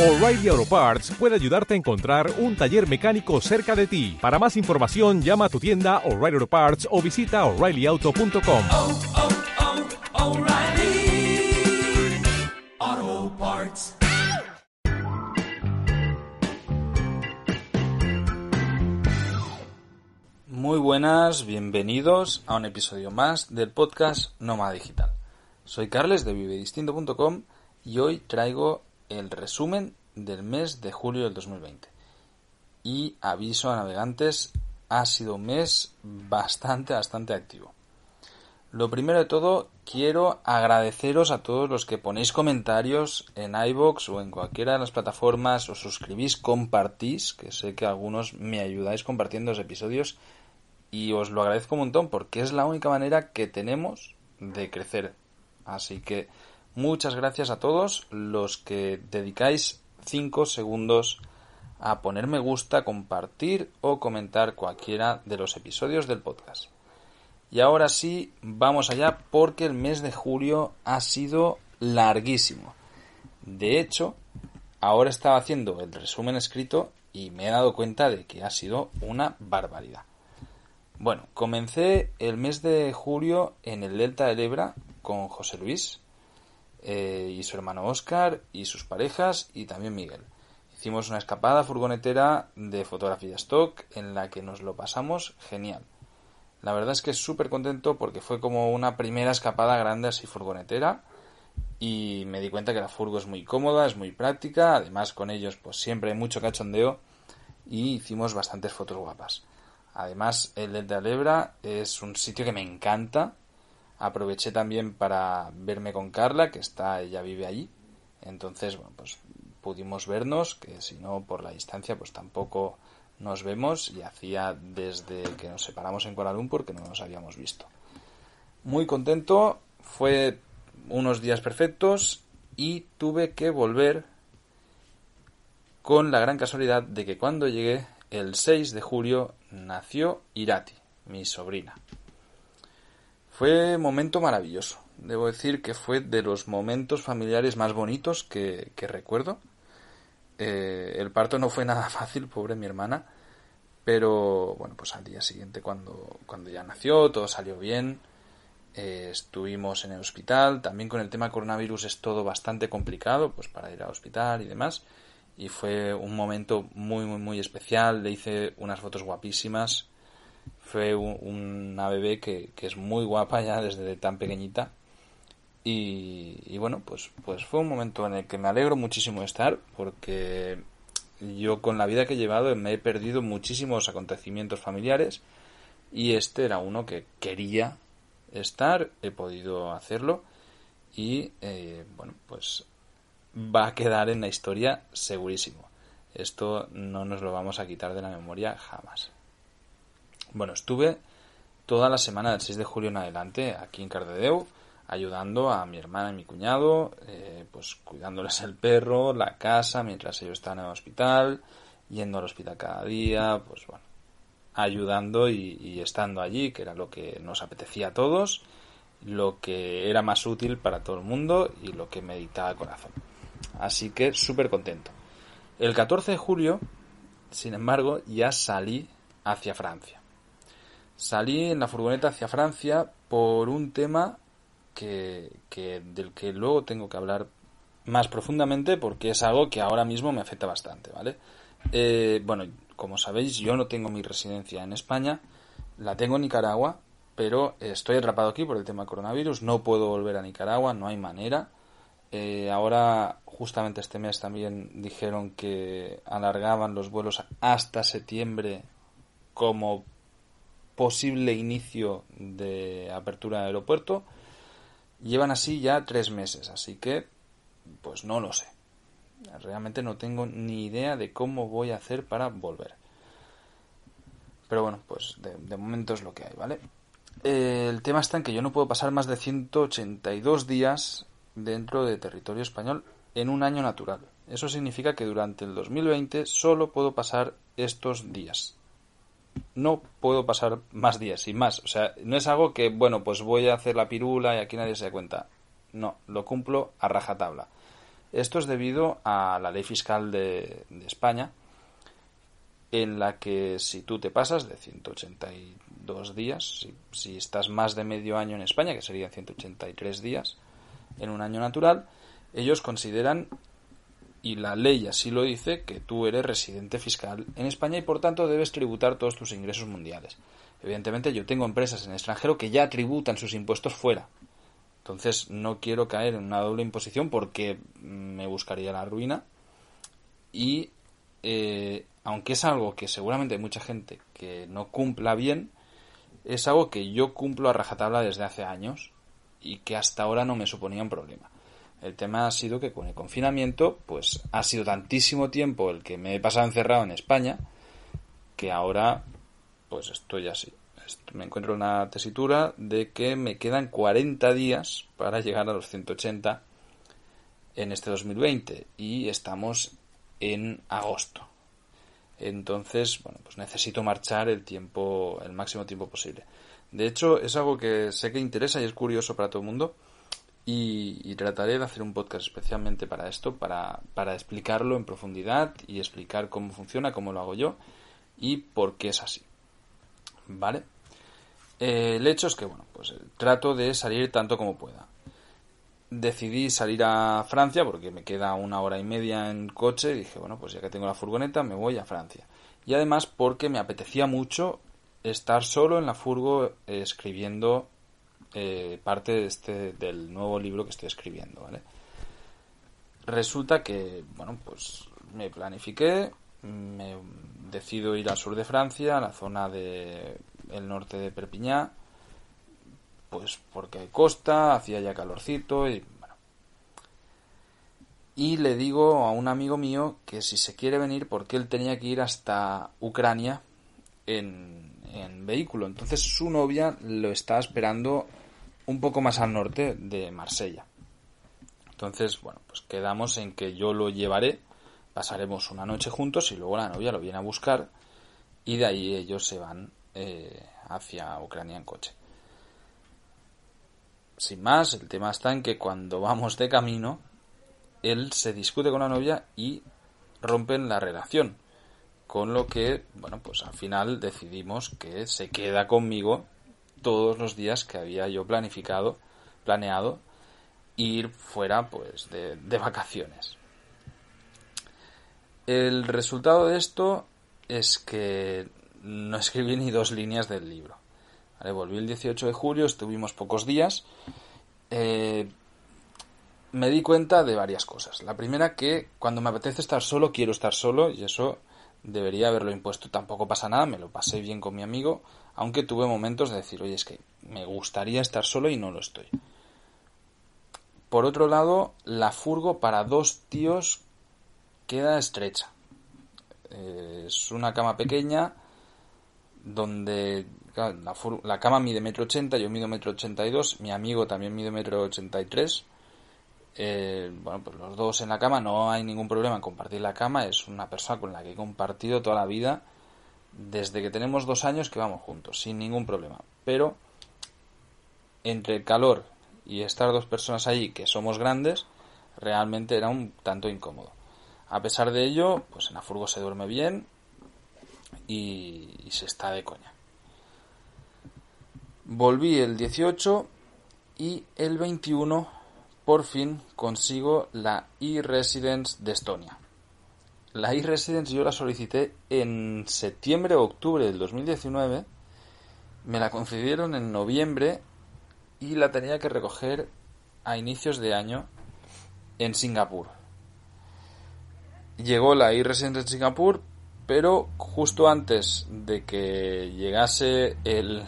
O'Reilly Auto Parts puede ayudarte a encontrar un taller mecánico cerca de ti. Para más información, llama a tu tienda O'Reilly Auto Parts o visita oreillyauto.com. oh, oh, O'Reilly Auto Parts. Muy buenas, bienvenidos a un episodio más del podcast Nómada Digital. Soy Carles de vivedistinto.com y hoy traigo el resumen del mes de julio del 2020. Y aviso a navegantes, ha sido un mes bastante, bastante activo. Lo primero de todo, quiero agradeceros a todos los que ponéis comentarios en iBox o en cualquiera de las plataformas, os suscribís, compartís, que sé que algunos me ayudáis compartiendo los episodios y os lo agradezco un montón porque es la única manera que tenemos de crecer. Así que muchas gracias a todos los que dedicáis 5 segundos a poner me gusta, compartir o comentar cualquiera de los episodios del podcast. Y ahora sí, vamos allá porque el mes de julio ha sido larguísimo. De hecho, ahora estaba haciendo el resumen escrito y me he dado cuenta de que ha sido una barbaridad. Bueno, comencé el mes de julio en el Delta del Ebra con José Luis eh, y su hermano Oscar y sus parejas y también Miguel. Hicimos una escapada furgonetera de fotografía stock en la que nos lo pasamos genial. La verdad es que súper contento porque fue como una primera escapada grande así furgonetera y me di cuenta que la furgo es muy cómoda, es muy práctica, además con ellos pues siempre hay mucho cachondeo y hicimos bastantes fotos guapas. Además el Delta del Ebra es un sitio que me encanta. Aproveché también para verme con Carla, que está, ella vive allí. Entonces, bueno, pues pudimos vernos, que si no por la distancia pues tampoco nos vemos y hacía desde que nos separamos en Kuala Lumpur que no nos habíamos visto. Muy contento, fue unos días perfectos y tuve que volver con la gran casualidad de que cuando llegué el 6 de julio nació Irati, mi sobrina. Fue momento maravilloso. Debo decir que fue de los momentos familiares más bonitos que, recuerdo. Eh, el parto no fue nada fácil, pobre mi hermana, pero bueno, pues al día siguiente cuando, cuando ya nació, todo salió bien. Eh, estuvimos en el hospital, también con el tema coronavirus es todo bastante complicado, pues para ir al hospital y demás. Y fue un momento muy, muy, muy especial. Le hice unas fotos guapísimas. Fue un- una bebé que, es muy guapa ya desde tan pequeñita. Y, y bueno, pues, pues fue un momento en el que me alegro muchísimo de estar porque yo con la vida que he llevado me he perdido muchísimos acontecimientos familiares y este era uno que quería estar, he podido hacerlo y eh, bueno, pues va a quedar en la historia segurísimo. Esto no nos lo vamos a quitar de la memoria jamás. Bueno, estuve toda la semana del 6 de julio en adelante aquí en Cardedeu ayudando a mi hermana y mi cuñado, eh, pues cuidándoles el perro, la casa, mientras ellos estaban en el hospital, yendo al hospital cada día, pues bueno, ayudando y, y estando allí, que era lo que nos apetecía a todos, lo que era más útil para todo el mundo y lo que me dictaba el corazón. Así que súper contento. El 14 de julio, sin embargo, ya salí hacia Francia. Salí en la furgoneta hacia Francia por un tema que, del que luego tengo que hablar más profundamente porque es algo que ahora mismo me afecta bastante, ¿vale? Eh, bueno, como sabéis, yo no tengo mi residencia en España, la tengo en Nicaragua, pero estoy atrapado aquí por el tema coronavirus, no puedo volver a Nicaragua, no hay manera. Eh, ahora, justamente este mes también dijeron que alargaban los vuelos hasta septiembre como posible inicio de apertura de aeropuerto. Llevan así ya tres meses, así que pues no lo sé. Realmente no tengo ni idea de cómo voy a hacer para volver. Pero bueno, pues de, momento es lo que hay, ¿vale? El tema está en que yo no puedo pasar más de 182 días dentro de territorio español en un año natural. Eso significa que durante el 2020 solo puedo pasar estos días. No puedo pasar más días, sin más. O sea, no es algo que, bueno, pues voy a hacer la pirula y aquí nadie se da cuenta. No, lo cumplo a rajatabla. Esto es debido a la ley fiscal de, España, en la que si tú te pasas de 182 días, si, si, estás más de medio año en España, que serían 183 días en un año natural, ellos consideran, y la ley así lo dice, que tú eres residente fiscal en España y por tanto debes tributar todos tus ingresos mundiales. Evidentemente yo tengo empresas en el extranjero que ya tributan sus impuestos fuera. Entonces no quiero caer en una doble imposición porque me buscaría la ruina y eh, aunque es algo que seguramente hay mucha gente que no cumpla bien, es algo que yo cumplo a rajatabla desde hace años y que hasta ahora no me suponía un problema. El tema ha sido que con el confinamiento, pues ha sido tantísimo tiempo el que me he pasado encerrado en España, que ahora, pues estoy así. Me encuentro en una tesitura de que me quedan 40 días para llegar a los 180 en este 2020 y estamos en agosto. Entonces, bueno, pues necesito marchar el tiempo, el máximo tiempo posible. De hecho, es algo que sé que interesa y es curioso para todo el mundo. Y, trataré de hacer un podcast especialmente para esto, para, para, explicarlo en profundidad y explicar cómo funciona, cómo lo hago yo y por qué es así. ¿Vale? Eh, el hecho es que, bueno, pues trato de salir tanto como pueda. Decidí salir a Francia porque me queda una hora y media en coche y dije, bueno, pues ya que tengo la furgoneta, me voy a Francia. Y además porque me apetecía mucho estar solo en la furgo eh, escribiendo eh, parte de este, del nuevo libro que estoy escribiendo, ¿vale? Resulta que, bueno, pues me planifiqué, me decido ir al sur de Francia, a la zona de el norte de Perpiñá, pues porque hay costa, hacía ya calorcito y bueno. Y le digo a un amigo mío que si se quiere venir porque él tenía que ir hasta Ucrania en, en vehículo. Entonces su novia lo está esperando un poco más al norte de Marsella. Entonces, bueno, pues quedamos en que yo lo llevaré, pasaremos una noche juntos y luego la novia lo viene a buscar y de ahí ellos se van eh, hacia Ucrania en coche. Sin más, el tema está en que cuando vamos de camino, él se discute con la novia y rompen la relación. Con lo que, bueno, pues al final decidimos que se queda conmigo todos los días que había yo planificado, planeado ir fuera pues de, de vacaciones. El resultado de esto es que no escribí ni dos líneas del libro. Volví el 18 de julio, estuvimos pocos días. Eh, me di cuenta de varias cosas. La primera que cuando me apetece estar solo, quiero estar solo y eso debería haberlo impuesto. Tampoco pasa nada, me lo pasé bien con mi amigo, aunque tuve momentos de decir, oye, es que me gustaría estar solo y no lo estoy. Por otro lado, la furgo para dos tíos queda estrecha. Eh, es una cama pequeña donde la, cama mide metro ochenta, yo mido metro ochenta y dos, mi amigo también mide metro ochenta y tres eh, bueno, pues los dos en la cama, no hay ningún problema en compartir la cama, es una persona con la que he compartido toda la vida, desde que tenemos dos años que vamos juntos, sin ningún problema. Pero entre el calor y estar dos personas ahí que somos grandes, realmente era un tanto incómodo. A pesar de ello, pues en la furgo se duerme bien y, y se está de coña. Volví el 18 y el 21 por fin consigo la e-residence de Estonia. La e-residence yo la solicité en septiembre o octubre del 2019, me la concedieron en noviembre y la tenía que recoger a inicios de año en Singapur. Llegó la e-residence en Singapur, pero justo antes de que llegase el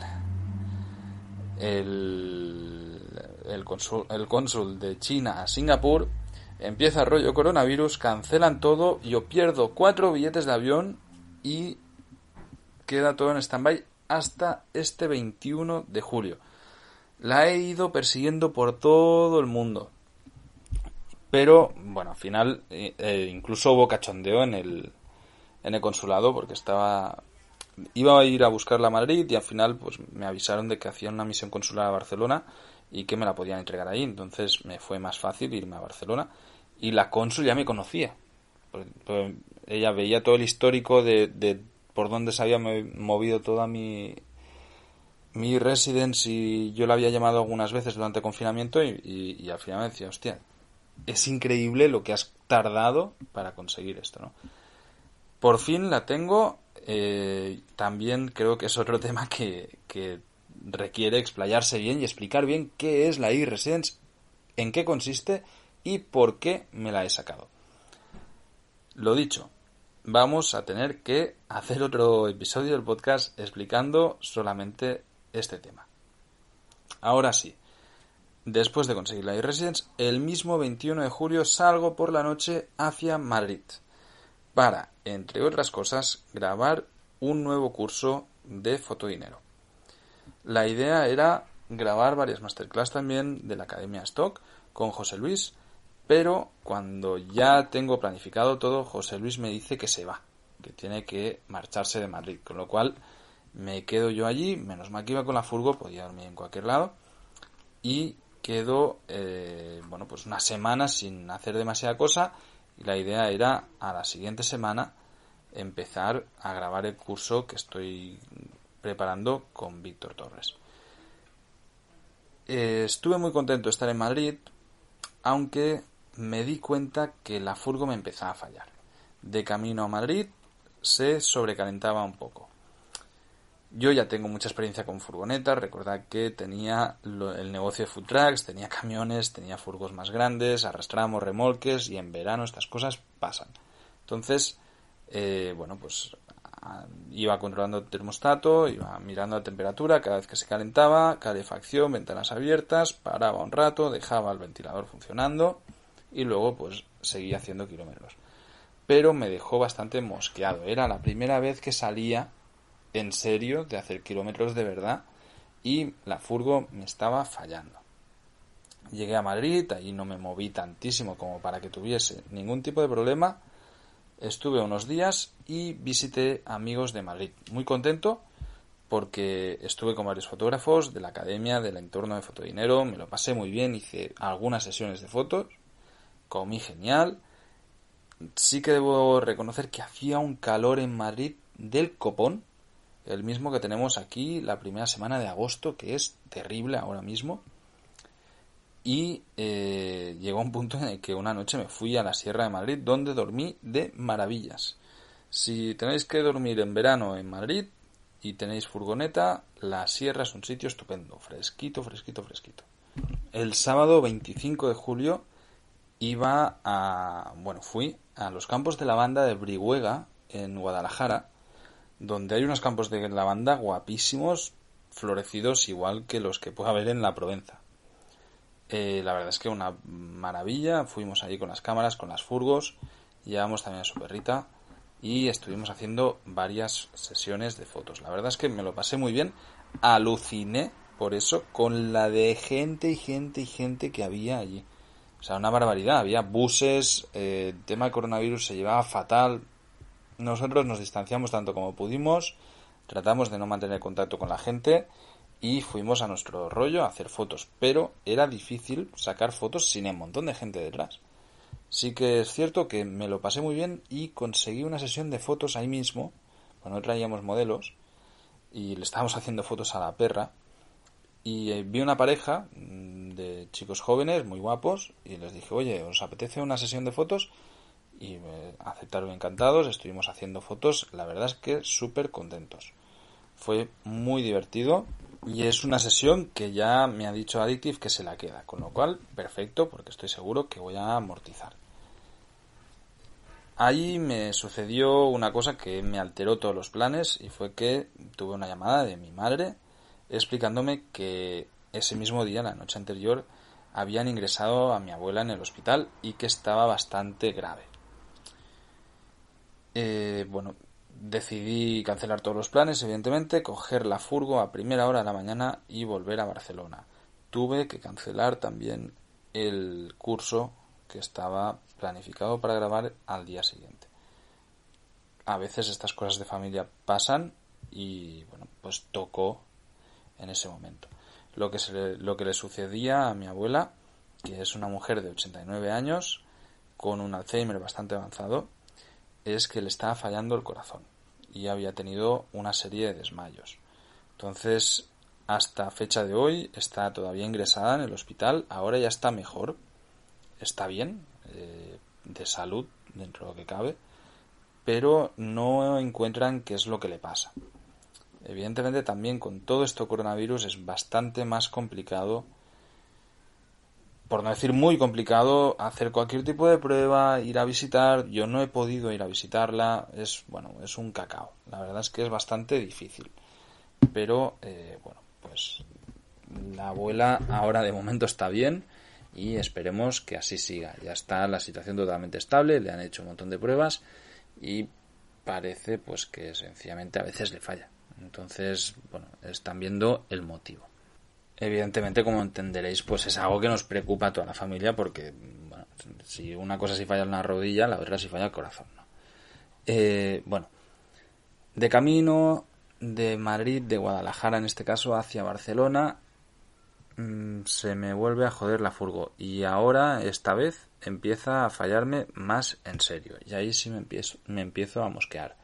el el cónsul, el cónsul de China a Singapur, empieza rollo coronavirus, cancelan todo, yo pierdo cuatro billetes de avión y queda todo en stand-by hasta este 21 de julio. La he ido persiguiendo por todo el mundo. Pero, bueno, al final eh, eh, incluso hubo cachondeo en el, en el consulado porque estaba... Iba a ir a buscarla a Madrid y al final pues me avisaron de que hacían una misión consular a Barcelona y que me la podían entregar ahí. Entonces me fue más fácil irme a Barcelona y la cónsul ya me conocía. Pues, pues, ella veía todo el histórico de, por dónde se había movido toda mi, mi residence y yo la había llamado algunas veces durante el confinamiento y, y, al final me decía, hostia, es increíble lo que has tardado para conseguir esto, ¿no? Por fin la tengo. Eh, también creo que es otro tema que, que requiere explayarse bien y explicar bien qué es la e-residence, en qué consiste y por qué me la he sacado. Lo dicho, vamos a tener que hacer otro episodio del podcast explicando solamente este tema. Ahora sí, después de conseguir la e-residence, el mismo 21 de julio salgo por la noche hacia Madrid para, entre otras cosas, grabar un nuevo curso de fotodinero. La idea era grabar varias masterclass también de la Academia Stock con José Luis, pero cuando ya tengo planificado todo, José Luis me dice que se va, que tiene que marcharse de Madrid, con lo cual me quedo yo allí, menos mal que iba con la furgo, podía dormir en cualquier lado, y quedo, eh, bueno, pues una semana sin hacer demasiada cosa, y la idea era a la siguiente semana empezar a grabar el curso que estoy preparando con Víctor Torres. Eh, estuve muy contento de estar en Madrid, aunque me di cuenta que la furgo me empezaba a fallar. De camino a Madrid se sobrecalentaba un poco. Yo ya tengo mucha experiencia con furgonetas, recordad que tenía el negocio de food trucks, tenía camiones, tenía furgos más grandes, arrastramos remolques y en verano estas cosas pasan. Entonces, eh, bueno, pues iba controlando el termostato, iba mirando la temperatura cada vez que se calentaba, calefacción, ventanas abiertas, paraba un rato, dejaba el ventilador funcionando y luego pues seguía haciendo kilómetros. Pero me dejó bastante mosqueado. Era la primera vez que salía en serio de hacer kilómetros de verdad y la furgo me estaba fallando. Llegué a Madrid, allí no me moví tantísimo como para que tuviese ningún tipo de problema estuve unos días y visité amigos de Madrid. Muy contento porque estuve con varios fotógrafos de la academia, del entorno de Fotodinero, me lo pasé muy bien, hice algunas sesiones de fotos, comí genial. Sí que debo reconocer que hacía un calor en Madrid del copón, el mismo que tenemos aquí la primera semana de agosto, que es terrible ahora mismo. Y eh, llegó un punto en el que una noche me fui a la Sierra de Madrid donde dormí de maravillas. Si tenéis que dormir en verano en Madrid y tenéis furgoneta, la Sierra es un sitio estupendo, fresquito, fresquito, fresquito. El sábado 25 de julio iba a, bueno, fui a los campos de lavanda de Brihuega en Guadalajara, donde hay unos campos de lavanda guapísimos, florecidos igual que los que puede haber en la Provenza. Eh, la verdad es que una maravilla. Fuimos allí con las cámaras, con las furgos. Llevamos también a su perrita. Y estuvimos haciendo varias sesiones de fotos. La verdad es que me lo pasé muy bien. Aluciné por eso con la de gente y gente y gente que había allí. O sea, una barbaridad. Había buses. Eh, el tema del coronavirus se llevaba fatal. Nosotros nos distanciamos tanto como pudimos. Tratamos de no mantener contacto con la gente y fuimos a nuestro rollo a hacer fotos, pero era difícil sacar fotos sin un montón de gente detrás. Sí que es cierto que me lo pasé muy bien y conseguí una sesión de fotos ahí mismo, cuando traíamos modelos y le estábamos haciendo fotos a la perra y eh, vi una pareja mm, de chicos jóvenes muy guapos y les dije, oye, ¿os apetece una sesión de fotos? Y me aceptaron encantados, estuvimos haciendo fotos, la verdad es que súper contentos. Fue muy divertido y es una sesión que ya me ha dicho Addictive que se la queda, con lo cual, perfecto, porque estoy seguro que voy a amortizar. Ahí me sucedió una cosa que me alteró todos los planes y fue que tuve una llamada de mi madre explicándome que ese mismo día, la noche anterior, habían ingresado a mi abuela en el hospital y que estaba bastante grave. Eh, bueno, decidí cancelar todos los planes, evidentemente, coger la furgo a primera hora de la mañana y volver a Barcelona. Tuve que cancelar también el curso que estaba planificado para grabar al día siguiente. A veces estas cosas de familia pasan y bueno, pues tocó en ese momento. Lo que, se le, lo que le sucedía a mi abuela, que es una mujer de 89 años, con un Alzheimer bastante avanzado es que le estaba fallando el corazón y había tenido una serie de desmayos. Entonces, hasta fecha de hoy está todavía ingresada en el hospital, ahora ya está mejor, está bien, eh, de salud dentro de lo que cabe, pero no encuentran qué es lo que le pasa. Evidentemente también con todo esto coronavirus es bastante más complicado, por no decir muy complicado, hacer cualquier tipo de prueba, ir a visitar. Yo no he podido ir a visitarla, es bueno, es un cacao. La verdad es que es bastante difícil. Pero eh, bueno, pues la abuela ahora de momento está bien y esperemos que así siga. Ya está la situación totalmente estable, le han hecho un montón de pruebas y parece pues que sencillamente a veces le falla. Entonces, bueno, están viendo el motivo. Evidentemente, como entenderéis, pues es algo que nos preocupa a toda la familia porque, bueno, si una cosa si falla en la rodilla, la otra si falla el corazón, ¿no? Eh, bueno, de camino de Madrid, de Guadalajara en este caso, hacia Barcelona, mm, se me vuelve a joder la furgo. Y ahora, esta vez, empieza a fallarme más en serio. Y ahí sí me empiezo, me empiezo a mosquear.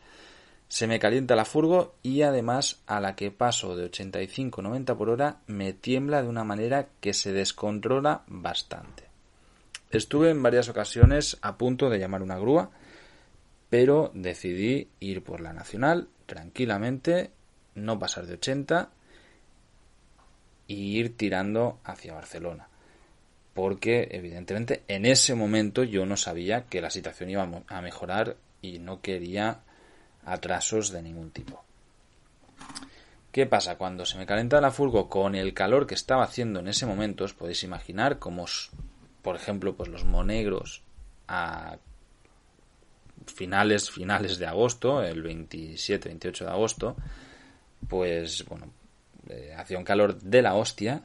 Se me calienta la furgo y además a la que paso de 85-90 por hora me tiembla de una manera que se descontrola bastante. Estuve en varias ocasiones a punto de llamar una grúa, pero decidí ir por la nacional tranquilamente, no pasar de 80 y ir tirando hacia Barcelona. Porque evidentemente en ese momento yo no sabía que la situación iba a mejorar y no quería atrasos de ningún tipo. ¿Qué pasa? Cuando se me calenta la furgo con el calor que estaba haciendo en ese momento, os podéis imaginar como, por ejemplo, pues los monegros a finales, finales de agosto, el 27, 28 de agosto, pues bueno, eh, hacía un calor de la hostia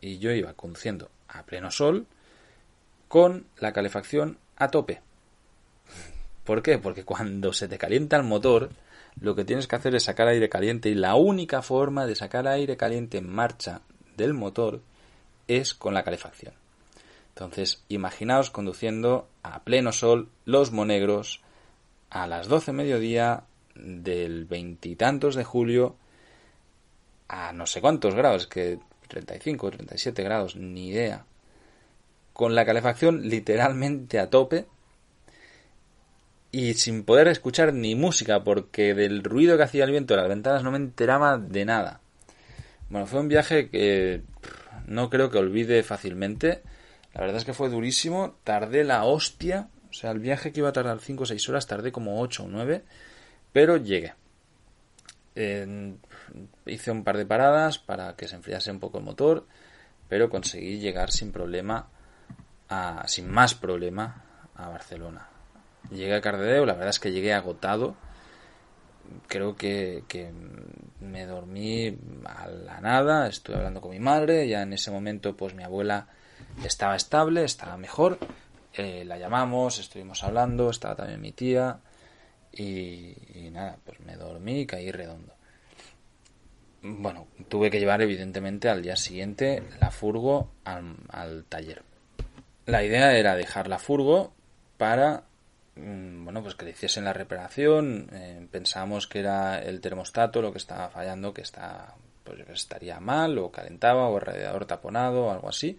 y yo iba conduciendo a pleno sol con la calefacción a tope. ¿Por qué? Porque cuando se te calienta el motor, lo que tienes que hacer es sacar aire caliente y la única forma de sacar aire caliente en marcha del motor es con la calefacción. Entonces, imaginaos conduciendo a pleno sol los monegros a las 12 mediodía del veintitantos de julio a no sé cuántos grados, que 35, 37 grados, ni idea. Con la calefacción literalmente a tope y sin poder escuchar ni música porque del ruido que hacía el viento de las ventanas no me enteraba de nada. Bueno, fue un viaje que no creo que olvide fácilmente. La verdad es que fue durísimo, tardé la hostia, o sea, el viaje que iba a tardar 5 o 6 horas tardé como 8 o 9, pero llegué. hice un par de paradas para que se enfriase un poco el motor, pero conseguí llegar sin problema, a, sin más problema, a Barcelona. Llegué a Cardedeu, la verdad es que llegué agotado. Creo que, me dormí a la nada, estuve hablando con mi madre, ya en ese momento pues mi abuela estaba estable, estaba mejor. Eh, la llamamos, estuvimos hablando, estaba también mi tía y, nada, pues me dormí y caí redondo. Bueno, tuve que llevar evidentemente al día siguiente la furgo al, al taller. La idea era dejar la furgo para bueno, pues que le hiciesen la reparación. Eh, pensamos que era el termostato lo que estaba fallando, que está, pues estaría mal, o calentaba, o el radiador taponado, o algo así.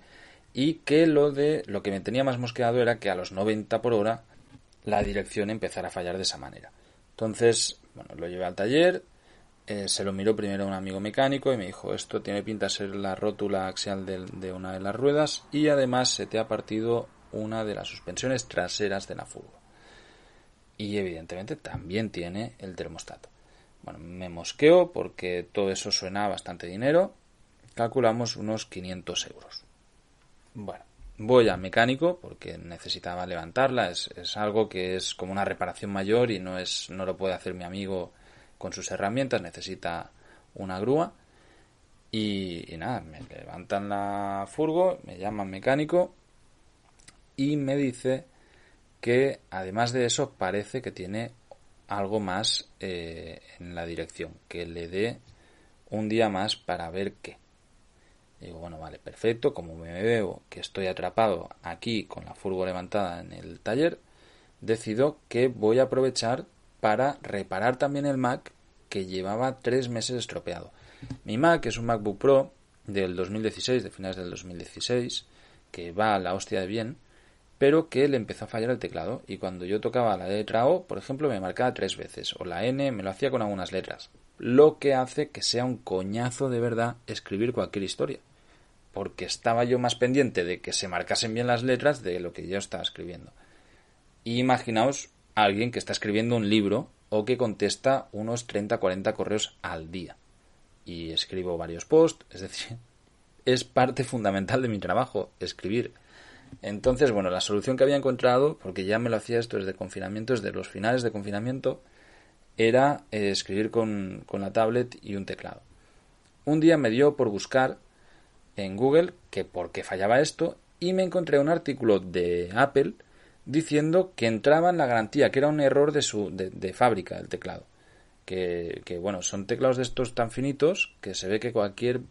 Y que lo de lo que me tenía más mosqueado era que a los 90 por hora la dirección empezara a fallar de esa manera. Entonces, bueno, lo llevé al taller, eh, se lo miró primero un amigo mecánico y me dijo, esto tiene pinta de ser la rótula axial de, de una de las ruedas y además se te ha partido una de las suspensiones traseras de la furgo y evidentemente también tiene el termostato. Bueno, me mosqueo porque todo eso suena bastante dinero. Calculamos unos 500 euros. Bueno, voy al mecánico porque necesitaba levantarla. Es, algo que es como una reparación mayor y no, es, no lo puede hacer mi amigo con sus herramientas. Necesita una grúa. Y, y nada, me levantan la furgo, me llaman mecánico y me dice que además de eso parece que tiene algo más eh, en la dirección, que le dé un día más para ver qué. digo, bueno, vale, perfecto, como me veo que estoy atrapado aquí con la furgo levantada en el taller, decido que voy a aprovechar para reparar también el Mac que llevaba tres meses estropeado. Mi Mac es un MacBook Pro del 2016, de finales del 2016, que va a la hostia de bien, pero que le empezó a fallar el teclado y cuando yo tocaba la letra O, por ejemplo, me marcaba tres veces, o la N me lo hacía con algunas letras, lo que hace que sea un coñazo de verdad escribir cualquier historia, porque estaba yo más pendiente de que se marcasen bien las letras de lo que yo estaba escribiendo. Y imaginaos a alguien que está escribiendo un libro o que contesta unos 30-40 correos al día. Y escribo varios posts, es decir, es parte fundamental de mi trabajo, escribir. Entonces, bueno, la solución que había encontrado, porque ya me lo hacía esto desde confinamiento, desde los finales de confinamiento, era eh, escribir con, con la tablet y un teclado. Un día me dio por buscar en Google que por qué fallaba esto y me encontré un artículo de Apple diciendo que entraba en la garantía, que era un error de, su, de, fábrica el teclado. Que, que, bueno, son teclados de estos tan finitos que se ve que cualquier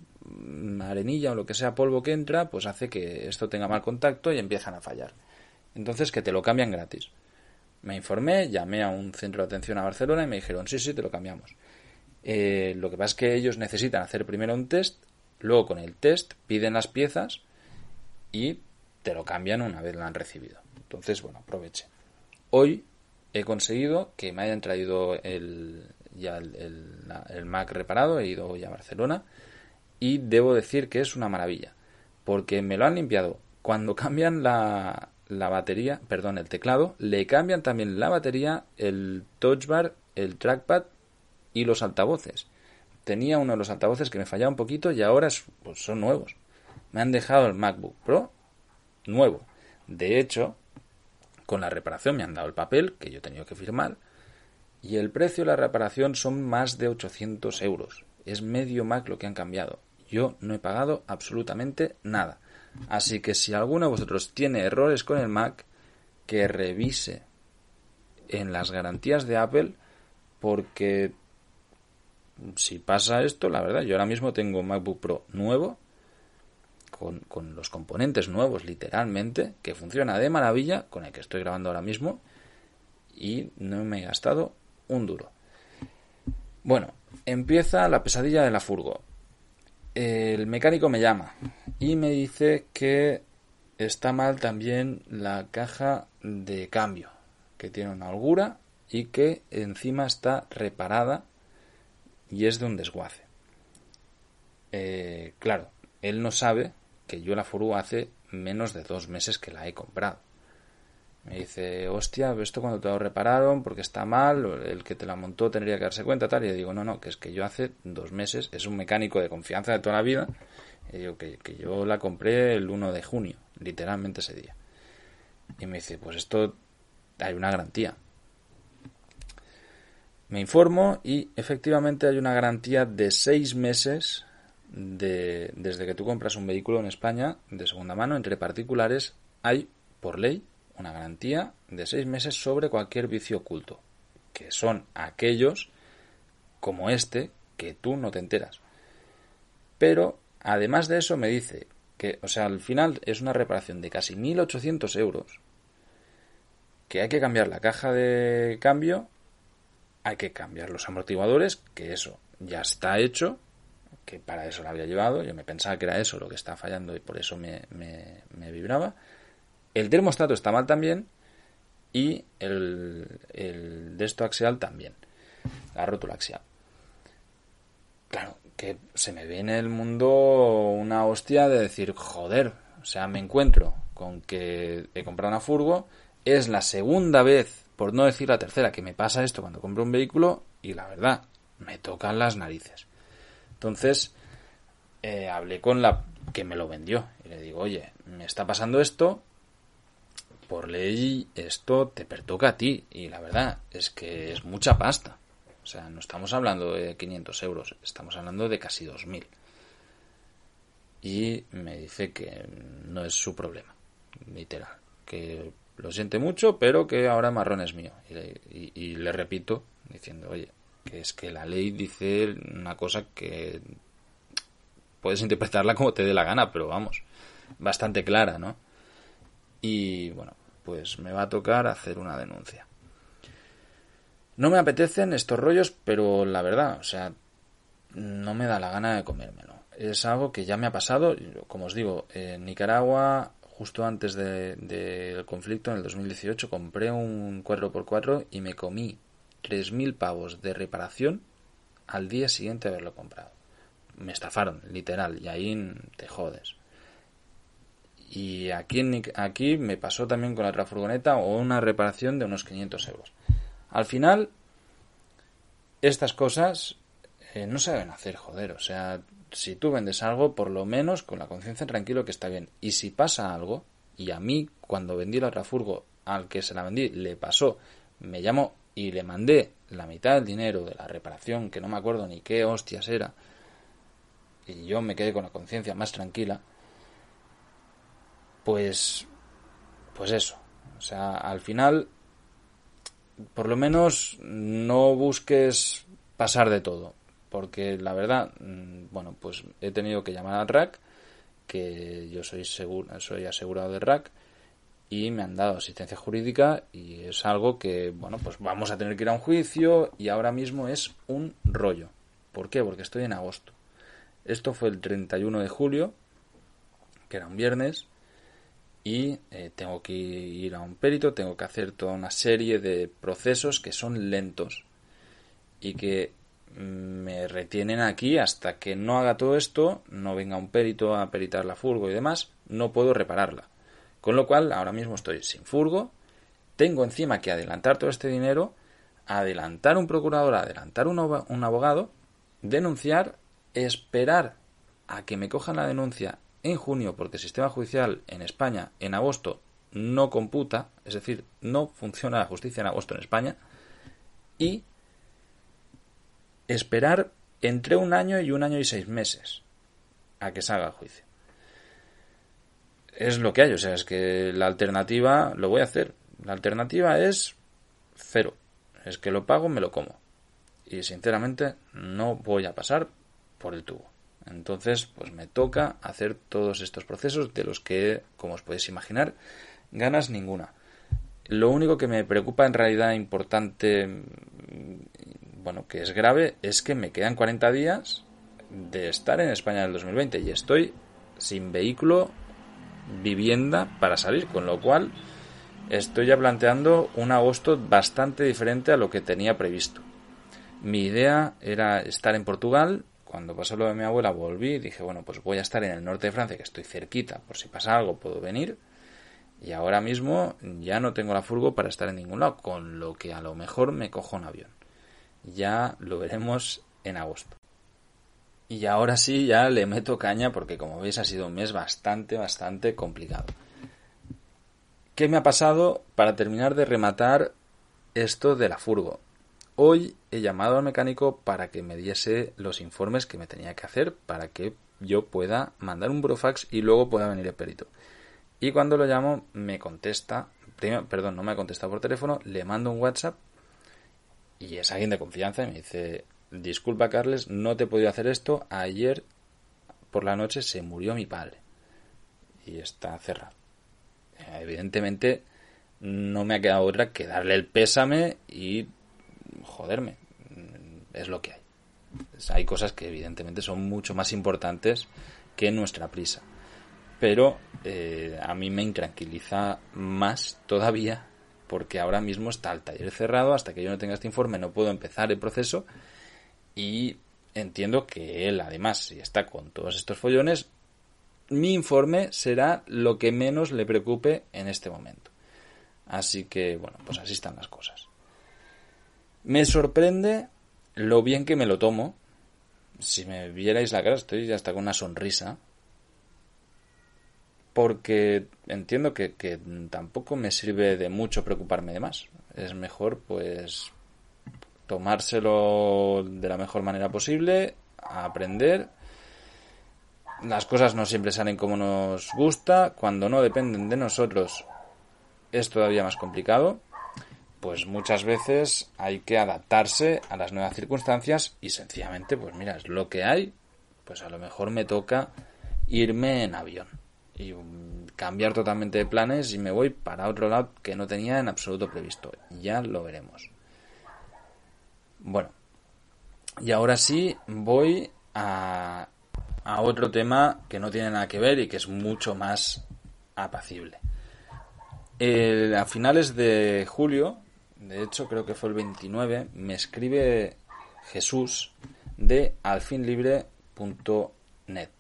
arenilla o lo que sea polvo que entra, pues hace que esto tenga mal contacto y empiezan a fallar. Entonces que te lo cambian gratis. Me informé, llamé a un centro de atención a Barcelona y me dijeron, sí, sí, te lo cambiamos. Eh, lo que pasa es que ellos necesitan hacer primero un test, luego con el test piden las piezas y te lo cambian una vez lo han recibido. Entonces, bueno, aproveche. Hoy he conseguido que me hayan traído el, ya el, Mac reparado, he ido hoy a Barcelona y debo decir que es una maravilla, porque me lo han limpiado. Cuando cambian la, la batería, perdón, el teclado, le cambian también la batería, el touch bar, el trackpad y los altavoces. Tenía uno de los altavoces que me fallaba un poquito y ahora pues son nuevos. Me han dejado el MacBook Pro nuevo. De hecho, con la reparación me han dado el papel que yo he tenido que firmar y el precio de la reparación son más de 800 euros. Es medio Mac lo que han cambiado. Yo no he pagado absolutamente nada. Así que si alguno de vosotros tiene errores con el Mac, que revise en las garantías de Apple porque si pasa esto, la verdad, yo ahora mismo tengo un MacBook Pro nuevo con, los componentes nuevos, literalmente, que funciona de maravilla, con el que estoy grabando ahora mismo, y no me he gastado un duro. Bueno, empieza la pesadilla de la furgo. El mecánico me llama y me dice que está mal también la caja de cambio, que tiene una holgura y que encima está reparada y es de un desguace. Eh, claro, él no sabe que yo la Furu hace menos de dos meses que la he comprado. Me dice, hostia, esto cuando te lo repararon porque está mal, el que te la montó tendría que darse cuenta, tal. Y yo digo, no, no, que es que yo hace dos meses, es un mecánico de confianza de toda la vida, y digo que, que yo la compré el 1 de junio, literalmente ese día. Y me dice, pues esto hay una garantía. Me informo y efectivamente hay una garantía de seis meses de, desde que tú compras un vehículo en España de segunda mano entre particulares, hay por ley una garantía de seis meses sobre cualquier vicio oculto, que son aquellos como este que tú no te enteras. Pero además de eso me dice que, o sea, al final es una reparación de casi 1.800 euros, que hay que cambiar la caja de cambio, hay que cambiar los amortiguadores, que eso ya está hecho, que para eso la había llevado, yo me pensaba que era eso lo que estaba fallando y por eso me, vibraba. El termostato está mal también y el, el de esto axial también, la rótula axial. Claro, que se me ve en el mundo una hostia de decir, joder, o sea, me encuentro con que he comprado una furgo, es la segunda vez, por no decir la tercera, que me pasa esto cuando compro un vehículo y la verdad, me tocan las narices. Entonces, eh, hablé con la que me lo vendió y le digo, oye, me está pasando esto, por ley esto te pertoca a ti y la verdad es que es mucha pasta. O sea, no estamos hablando de 500 euros, estamos hablando de casi 2.000. Y me dice que no es su problema, literal. Que lo siente mucho, pero que ahora marrón es mío. y le repito, diciendo, oye, que es que la ley dice una cosa que puedes interpretarla como te dé la gana, pero vamos, bastante clara, ¿no? Y bueno, pues me va a tocar hacer una denuncia. No me apetecen estos rollos, pero la verdad, o sea, no me da la gana de comérmelo. Es algo que ya me ha pasado, como os digo, en Nicaragua, justo antes del conflicto, en el 2018, compré un 4x4 y me comí 3.000 pavos de reparación al día siguiente de haberlo comprado. Me estafaron, literal, y ahí te jodes. Y aquí, aquí me pasó también con la otra furgoneta o una reparación de unos 500 euros. Al final, estas cosas eh, no se deben hacer, joder. O sea, si tú vendes algo, por lo menos con la conciencia tranquilo que está bien. Y si pasa algo, y a mí, cuando vendí la otra furgo, al que se la vendí, le pasó, me llamó y le mandé la mitad del dinero de la reparación, que no me acuerdo ni qué hostias era, y yo me quedé con la conciencia más tranquila, pues, pues eso. O sea, al final, por lo menos no busques pasar de todo, porque la verdad, mm, bueno, pues he tenido que llamar al RAC, que yo soy seguro, soy asegurado de RAC, y me han dado asistencia jurídica y es algo que, bueno, pues vamos a tener que ir a un juicio y ahora mismo es un rollo. ¿Por qué? Porque estoy en agosto. Esto fue el 31 de julio, que era un viernes, y eh, tengo que ir a un perito, tengo que hacer toda una serie de procesos que son lentos y que mm, me retienen aquí hasta que no haga todo esto, no venga un perito a peritar la furgo y demás, no puedo repararla. Con lo cual, ahora mismo estoy sin furgo, tengo encima que adelantar todo este dinero, adelantar un procurador, adelantar un, un abogado, denunciar, esperar a que me cojan la denuncia en junio, porque el sistema judicial en España en agosto no computa, es decir, no funciona la justicia en agosto en España, y esperar entre un año y un año y seis meses a que salga el juicio. Es lo que hay, o sea, es que la alternativa lo voy a hacer. La alternativa es cero. Es que lo pago, me lo como. Y sinceramente no voy a pasar por el tubo. Entonces, pues me toca hacer todos estos procesos de los que, como os podéis imaginar, ganas ninguna. Lo único que me preocupa en realidad importante, bueno, que es grave, es que me quedan 40 días de estar en España en el 2020 y estoy sin vehículo, vivienda para salir, con lo cual estoy ya planteando un agosto bastante diferente a lo que tenía previsto. Mi idea era estar en Portugal, cuando pasó lo de mi abuela volví y dije, bueno, pues voy a estar en el norte de Francia, que estoy cerquita, por si pasa algo puedo venir. Y ahora mismo ya no tengo la furgo para estar en ningún lado, con lo que a lo mejor me cojo un avión. Ya lo veremos en agosto. Y ahora sí, ya le meto caña porque como veis ha sido un mes bastante, bastante complicado. ¿Qué me ha pasado para terminar de rematar esto de la furgo? Hoy he llamado al mecánico para que me diese los informes que me tenía que hacer para que yo pueda mandar un brofax y luego pueda venir el perito. Y cuando lo llamo me contesta, perdón, no me ha contestado por teléfono, le mando un WhatsApp y es alguien de confianza y me dice, disculpa Carles, no te he podido hacer esto, ayer por la noche se murió mi padre y está cerrado. Evidentemente no me ha quedado otra que darle el pésame y joderme, es lo que hay. Hay cosas que evidentemente son mucho más importantes que nuestra prisa. Pero eh, a mí me intranquiliza más todavía porque ahora mismo está el taller cerrado, hasta que yo no tenga este informe no puedo empezar el proceso y entiendo que él además si está con todos estos follones, mi informe será lo que menos le preocupe en este momento. Así que bueno, pues así están las cosas. Me sorprende lo bien que me lo tomo. Si me vierais la cara, estoy hasta con una sonrisa. Porque entiendo que, tampoco me sirve de mucho preocuparme de más. Es mejor, pues, tomárselo de la mejor manera posible, aprender. Las cosas no siempre salen como nos gusta. Cuando no dependen de nosotros, es todavía más complicado pues muchas veces hay que adaptarse a las nuevas circunstancias y sencillamente, pues mira, es lo que hay, pues a lo mejor me toca irme en avión y um, cambiar totalmente de planes y me voy para otro lado que no tenía en absoluto previsto. Ya lo veremos. Bueno, y ahora sí voy a, a otro tema que no tiene nada que ver y que es mucho más apacible. A finales de julio, de hecho creo que fue el 29, me escribe Jesús de alfinlibre.net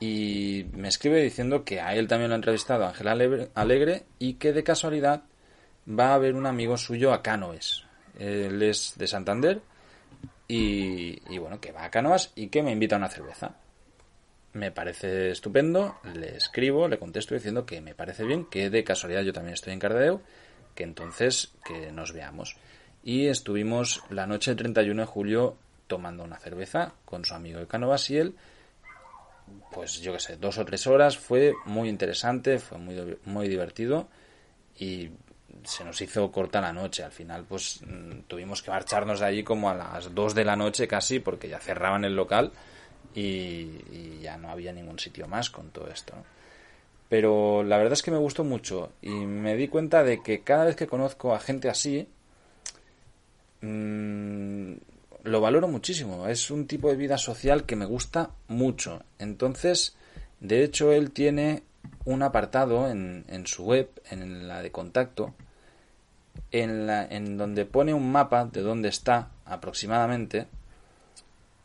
y me escribe diciendo que a él también lo ha entrevistado Ángel Alegre y que de casualidad va a ver un amigo suyo a Canoes. Él es de Santander y, y bueno, que va a Canoas y que me invita a una cerveza. Me parece estupendo, le escribo, le contesto diciendo que me parece bien, que de casualidad yo también estoy en Cardedeu, que entonces que nos veamos. Y estuvimos la noche del 31 de julio tomando una cerveza con su amigo de Canovas y él pues yo qué sé, dos o tres horas, fue muy interesante, fue muy, muy divertido y se nos hizo corta la noche. Al final, pues mm, tuvimos que marcharnos de allí como a las dos de la noche casi, porque ya cerraban el local y, ya no había ningún sitio más con todo esto. Pero la verdad es que me gustó mucho y me di cuenta de que cada vez que conozco a gente así, mmm, lo valoro muchísimo. Es un tipo de vida social que me gusta mucho. Entonces, de hecho, él tiene un apartado en, en su web, en la de contacto, en, la, en donde pone un mapa de dónde está aproximadamente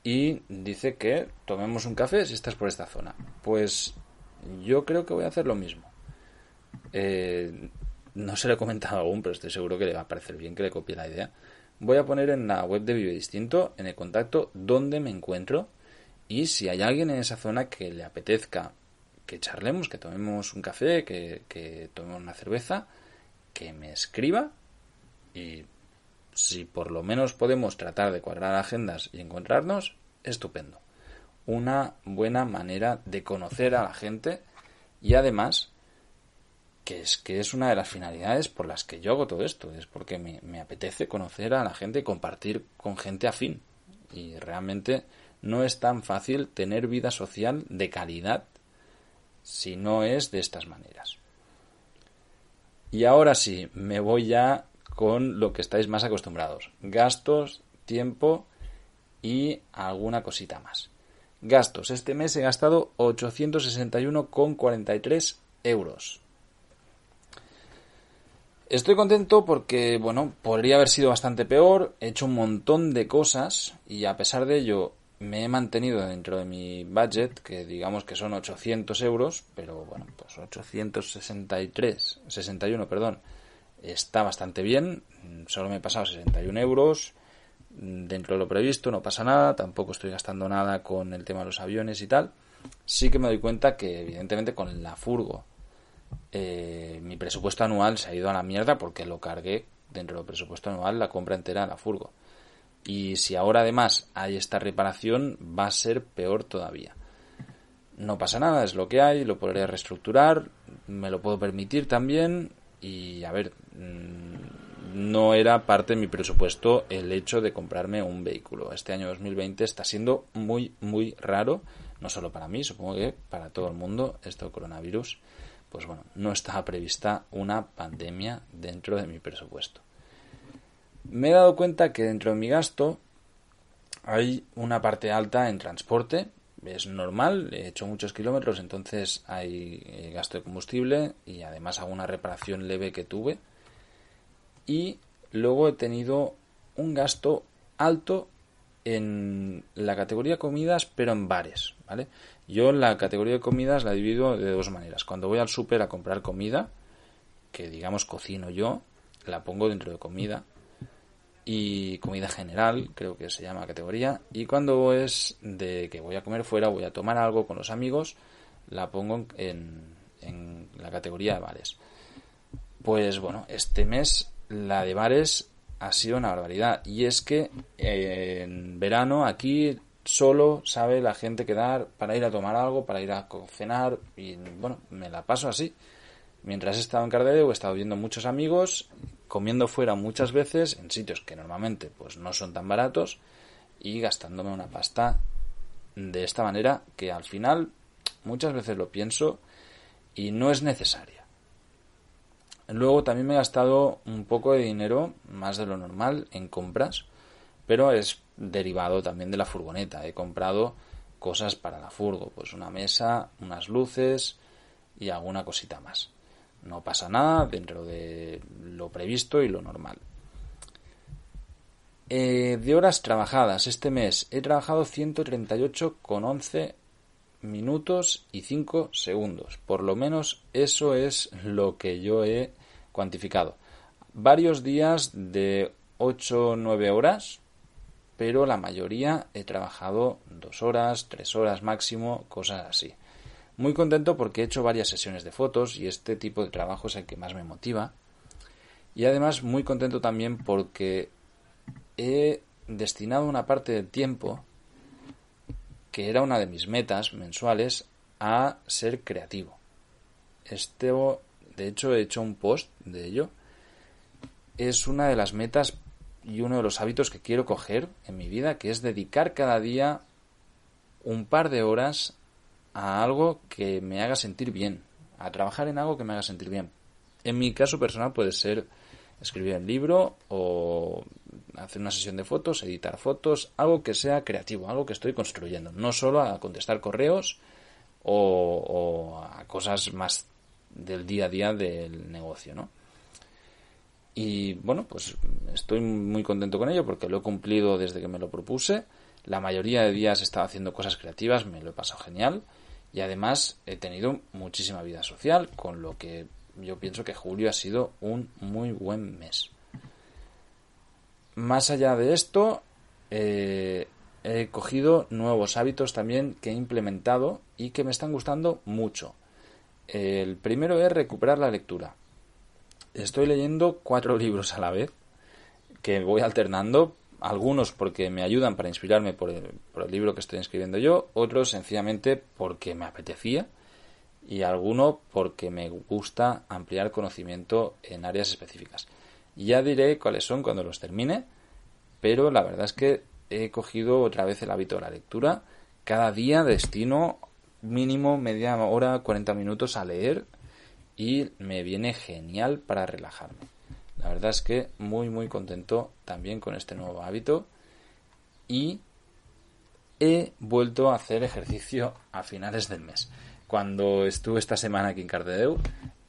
y dice que tomemos un café si estás por esta zona. Pues yo creo que voy a hacer lo mismo. Eh, no se lo he comentado aún, pero estoy seguro que le va a parecer bien que le copie la idea voy a poner en la web de Vive Distinto, en el contacto, dónde me encuentro y si hay alguien en esa zona que le apetezca que charlemos, que tomemos un café, que, tomemos una cerveza, que me escriba y si por lo menos podemos tratar de cuadrar agendas y encontrarnos, estupendo. Una buena manera de conocer a la gente y además que es que es una de las finalidades por las que yo hago todo esto, es porque me, apetece conocer a la gente y compartir con gente afín. Y realmente no es tan fácil tener vida social de calidad si no es de estas maneras. Y ahora sí, me voy ya con lo que estáis más acostumbrados. Gastos, tiempo y alguna cosita más. Gastos. Este mes he gastado 861,43 euros. Estoy contento porque, bueno, podría haber sido bastante peor, he hecho un montón de cosas y a pesar de ello me he mantenido dentro de mi budget, que digamos que son 800 euros, pero bueno, pues 863, 61, perdón, está bastante bien, solo me he pasado 61 euros, dentro de lo previsto, no pasa nada, tampoco estoy gastando nada con el tema de los aviones y tal. Sí que me doy cuenta que evidentemente con la furgo eh, mi presupuesto anual se ha ido a la mierda porque lo cargué dentro del presupuesto anual la compra entera a la furgo. Y si ahora además hay esta reparación, va a ser peor todavía. No pasa nada, es lo que hay, lo podré reestructurar, me lo puedo permitir también. Y a ver, mm, no era parte de mi presupuesto el hecho de comprarme un vehículo. Este año 2020 está siendo muy, muy raro, no solo para mí, supongo que para todo el mundo, esto coronavirus pues bueno, no estaba prevista una pandemia dentro de mi presupuesto. Me he dado cuenta que dentro de mi gasto hay una parte alta en transporte, es normal, he hecho muchos kilómetros, entonces hay eh, gasto de combustible y además hago una reparación leve que tuve. Y luego he tenido un gasto alto en la categoría comidas, pero en bares, ¿vale? Yo la categoría de comidas la divido de dos maneras. Cuando voy al súper a comprar comida, que digamos cocino yo, la pongo dentro de comida y comida general, creo que se llama categoría, y cuando es de que voy a comer fuera, voy a tomar algo con los amigos, la pongo en, en la categoría de bares. Pues bueno, este mes la de bares ha sido una barbaridad. Y es que en verano aquí solo sabe la gente quedar para ir a tomar algo, para ir a cenar y bueno, me la paso así. Mientras he estado en Cardedeu he estado viendo muchos amigos, comiendo fuera muchas veces en sitios que normalmente pues no son tan baratos y gastándome una pasta de esta manera que al final muchas veces lo pienso y no es necesaria. Luego también me he gastado un poco de dinero, más de lo normal, en compras, pero es derivado también de la furgoneta. He comprado cosas para la furgo, pues una mesa, unas luces y alguna cosita más. No pasa nada dentro de lo previsto y lo normal. Eh, de horas trabajadas este mes he trabajado 138,11 minutos y 5 segundos. Por lo menos eso es lo que yo he cuantificado. Varios días de 8 o 9 horas, pero la mayoría he trabajado 2 horas, 3 horas máximo, cosas así. Muy contento porque he hecho varias sesiones de fotos y este tipo de trabajo es el que más me motiva. Y además muy contento también porque he destinado una parte del tiempo que era una de mis metas mensuales, a ser creativo. Este, de hecho, he hecho un post de ello. Es una de las metas y uno de los hábitos que quiero coger en mi vida, que es dedicar cada día un par de horas a algo que me haga sentir bien, a trabajar en algo que me haga sentir bien. En mi caso personal puede ser escribir el libro o hacer una sesión de fotos, editar fotos, algo que sea creativo, algo que estoy construyendo, no solo a contestar correos o, a cosas más del día a día del negocio, ¿no? Y bueno, pues estoy muy contento con ello porque lo he cumplido desde que me lo propuse. La mayoría de días he estado haciendo cosas creativas, me lo he pasado genial. Y además he tenido muchísima vida social, con lo que yo pienso que julio ha sido un muy buen mes. Más allá de esto, eh, he cogido nuevos hábitos también que he implementado y que me están gustando mucho. El primero es recuperar la lectura. Estoy leyendo cuatro libros a la vez, que voy alternando, algunos porque me ayudan para inspirarme por el, por el libro que estoy escribiendo yo, otros sencillamente porque me apetecía y alguno porque me gusta ampliar conocimiento en áreas específicas. Ya diré cuáles son cuando los termine, pero la verdad es que he cogido otra vez el hábito de la lectura. Cada día destino mínimo media hora, 40 minutos a leer y me viene genial para relajarme. La verdad es que muy muy contento también con este nuevo hábito y he vuelto a hacer ejercicio a finales del mes cuando estuve esta semana aquí en Cardedeu,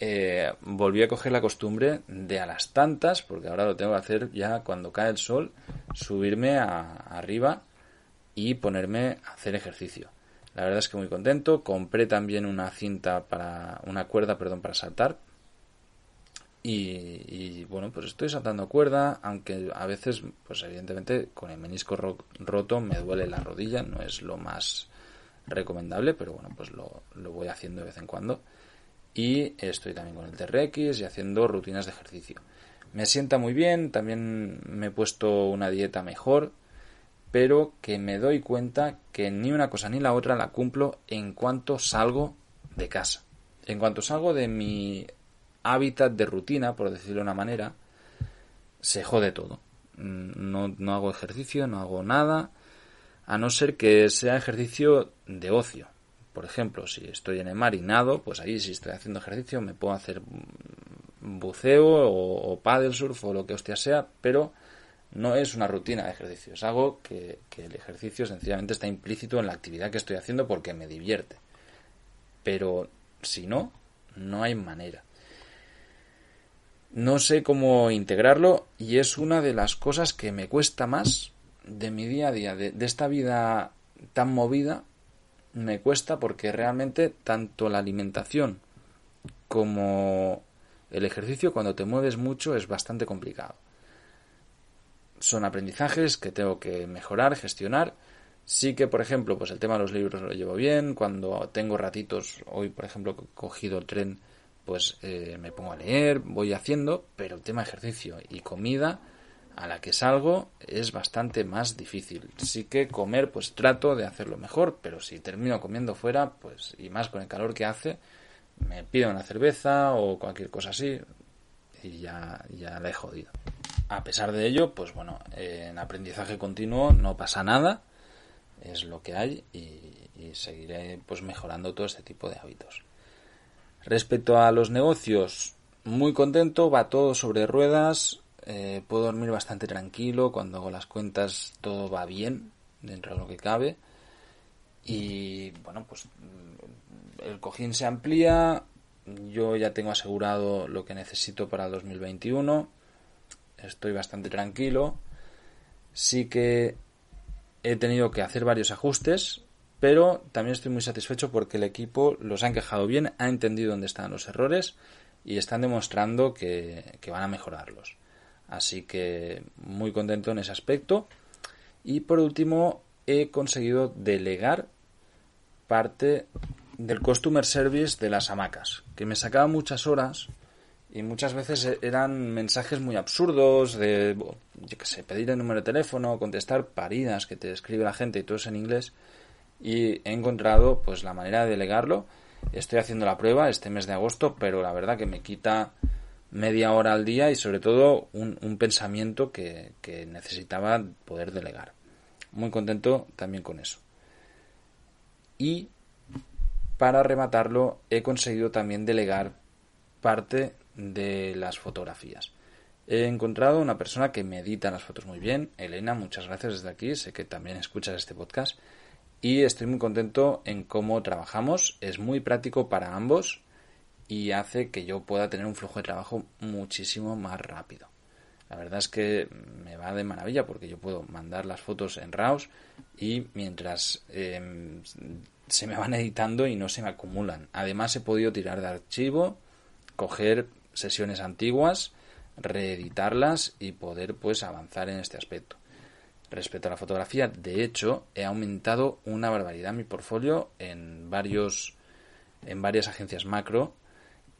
eh, volví a coger la costumbre de a las tantas, porque ahora lo tengo que hacer ya cuando cae el sol, subirme arriba y ponerme a hacer ejercicio. La verdad es que muy contento. Compré también una cinta para, una cuerda, perdón, para saltar. Y, y, bueno, pues estoy saltando cuerda, aunque a veces, pues evidentemente con el menisco roto me duele la rodilla, no es lo más recomendable, pero bueno, pues lo, voy haciendo de vez en cuando. Y estoy también con el TRX y haciendo rutinas de ejercicio. Me sienta muy bien, también me he puesto una dieta mejor, pero que me doy cuenta que ni una cosa ni la otra la cumplo en cuanto salgo de casa. En cuanto salgo de mi hábitat de rutina, por decirlo de una manera, se jode todo. Mm, no, no hago ejercicio, no hago nada a no ser que sea ejercicio de ocio. Por ejemplo, si estoy en el mar y nado, pues ahí si estoy haciendo ejercicio me puedo hacer buceo o, paddle surf o lo que hostia sea, pero no es una rutina de ejercicio, es algo que el ejercicio sencillamente está implícito en la actividad que estoy haciendo porque me divierte. Pero si no, no hay manera. No sé cómo integrarlo y es una de las cosas que me cuesta más de mi día a día, de, esta vida tan movida, me cuesta porque realmente tanto la alimentación como el ejercicio cuando te mueves mucho es bastante complicado. Son aprendizajes que tengo que mejorar, gestionar. Sí que, por ejemplo, pues el tema de los libros lo llevo bien. Cuando tengo ratitos, hoy, por ejemplo, he cogido el tren, pues eh, me pongo a leer, voy haciendo, pero el tema ejercicio y comida, a la que salgo es bastante más difícil. Sí que comer, pues trato de hacerlo mejor, pero si termino comiendo fuera, pues y más con el calor que hace, me pido una cerveza o cualquier cosa así y ya, ya la he jodido. A pesar de ello, pues bueno, en aprendizaje continuo no pasa nada. es lo que hay y, y seguiré pues mejorando todo este tipo de hábitos. Respecto a los negocios, muy contento, va todo sobre ruedas, eh, puedo dormir bastante tranquilo, cuando hago las cuentas todo va bien, dentro de lo que cabe. Y bueno, pues el cojín se amplía, yo ya tengo asegurado lo que necesito para el 2021, estoy bastante tranquilo. Sí que he tenido que hacer varios ajustes, pero también estoy muy satisfecho porque el equipo los ha encajado bien, ha entendido dónde están los errores y están demostrando que van a mejorarlos. Así que muy contento en ese aspecto. Y por último, he conseguido delegar parte del customer service de las hamacas, que me sacaba muchas horas y muchas veces e-, eran mensajes muy absurdos de, yo qué sé, pedir el número de teléfono, contestar paridas que te escribe la gente y todo eso en inglés. Y he encontrado pues la manera de delegarlo. Estoy haciendo la prueba este mes de agosto, pero la verdad que me quita media hora al día y sobre todo un, pensamiento que, que necesitaba poder delegar. Muy contento también con eso. Y para rematarlo he conseguido también delegar parte de las fotografías. He encontrado una persona que me edita las fotos muy bien. Elena, muchas gracias desde aquí. Sé que también escuchas este podcast. Y estoy muy contento en cómo trabajamos. Es muy práctico para ambos y hace que yo pueda tener un flujo de trabajo muchísimo más rápido. La verdad es que me va de maravilla porque yo puedo mandar las fotos en RAWs y mientras eh, se me van editando y no se me acumulan. Además he podido tirar de archivo, coger sesiones antiguas, reeditarlas y poder pues avanzar en este aspecto. Respecto a la fotografía, de hecho, he aumentado una barbaridad mi portfolio en varios en varias agencias macro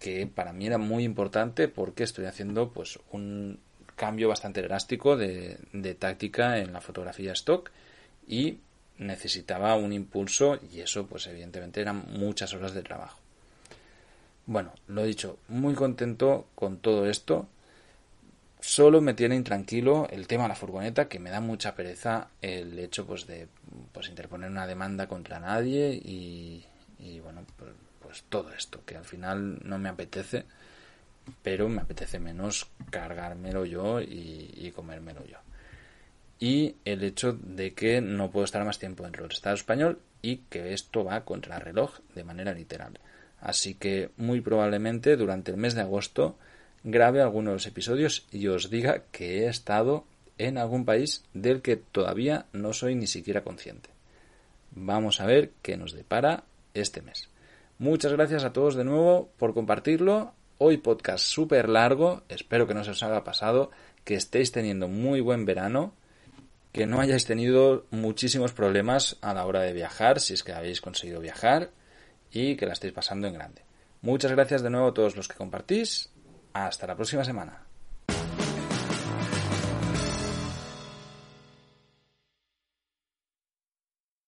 que para mí era muy importante porque estoy haciendo pues un cambio bastante drástico de, de táctica en la fotografía stock y necesitaba un impulso y eso pues evidentemente eran muchas horas de trabajo. Bueno, lo dicho, muy contento con todo esto. Solo me tiene intranquilo el tema de la furgoneta, que me da mucha pereza el hecho pues de pues interponer una demanda contra nadie y, y bueno, pues, todo esto, que al final no me apetece, pero me apetece menos cargármelo yo y, comérmelo yo y el hecho de que no puedo estar más tiempo dentro del Estado español y que esto va contra el reloj de manera literal. Así que muy probablemente durante el mes de agosto grabe algunos de los episodios y os diga que he estado en algún país del que todavía no soy ni siquiera consciente. Vamos a ver qué nos depara este mes. Muchas gracias a todos de nuevo por compartirlo. Hoy podcast súper largo, espero que no se os haya pasado, que estéis teniendo muy buen verano que no hayáis tenido muchísimos problemas a la hora de viajar, si es que habéis conseguido viajar, y que la estéis pasando en grande. Muchas gracias de nuevo a todos los que compartís. Hasta la próxima semana.